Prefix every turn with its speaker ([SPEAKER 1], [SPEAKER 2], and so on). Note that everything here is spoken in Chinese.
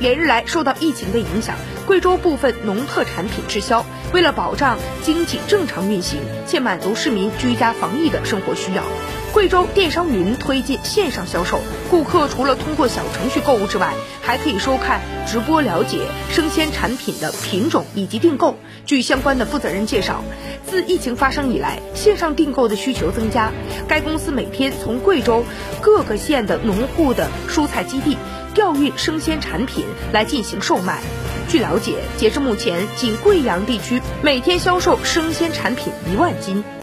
[SPEAKER 1] 连日来受到疫情的影响，贵州部分农特产品滞销。为了保障经济正常运行，且满足市民居家防疫的生活需要，贵州电商云推进线上销售。顾客除了通过小程序购物之外，还可以收看直播了解生鲜产品的品种以及订购。据相关的负责人介绍，自疫情发生以来，线上订购的需求增加。该公司每天从贵州各个县的农户的蔬菜基地调运生鲜产品来进行售卖。据了解，截至目前，仅贵阳地区每天销售生鲜产品一万斤。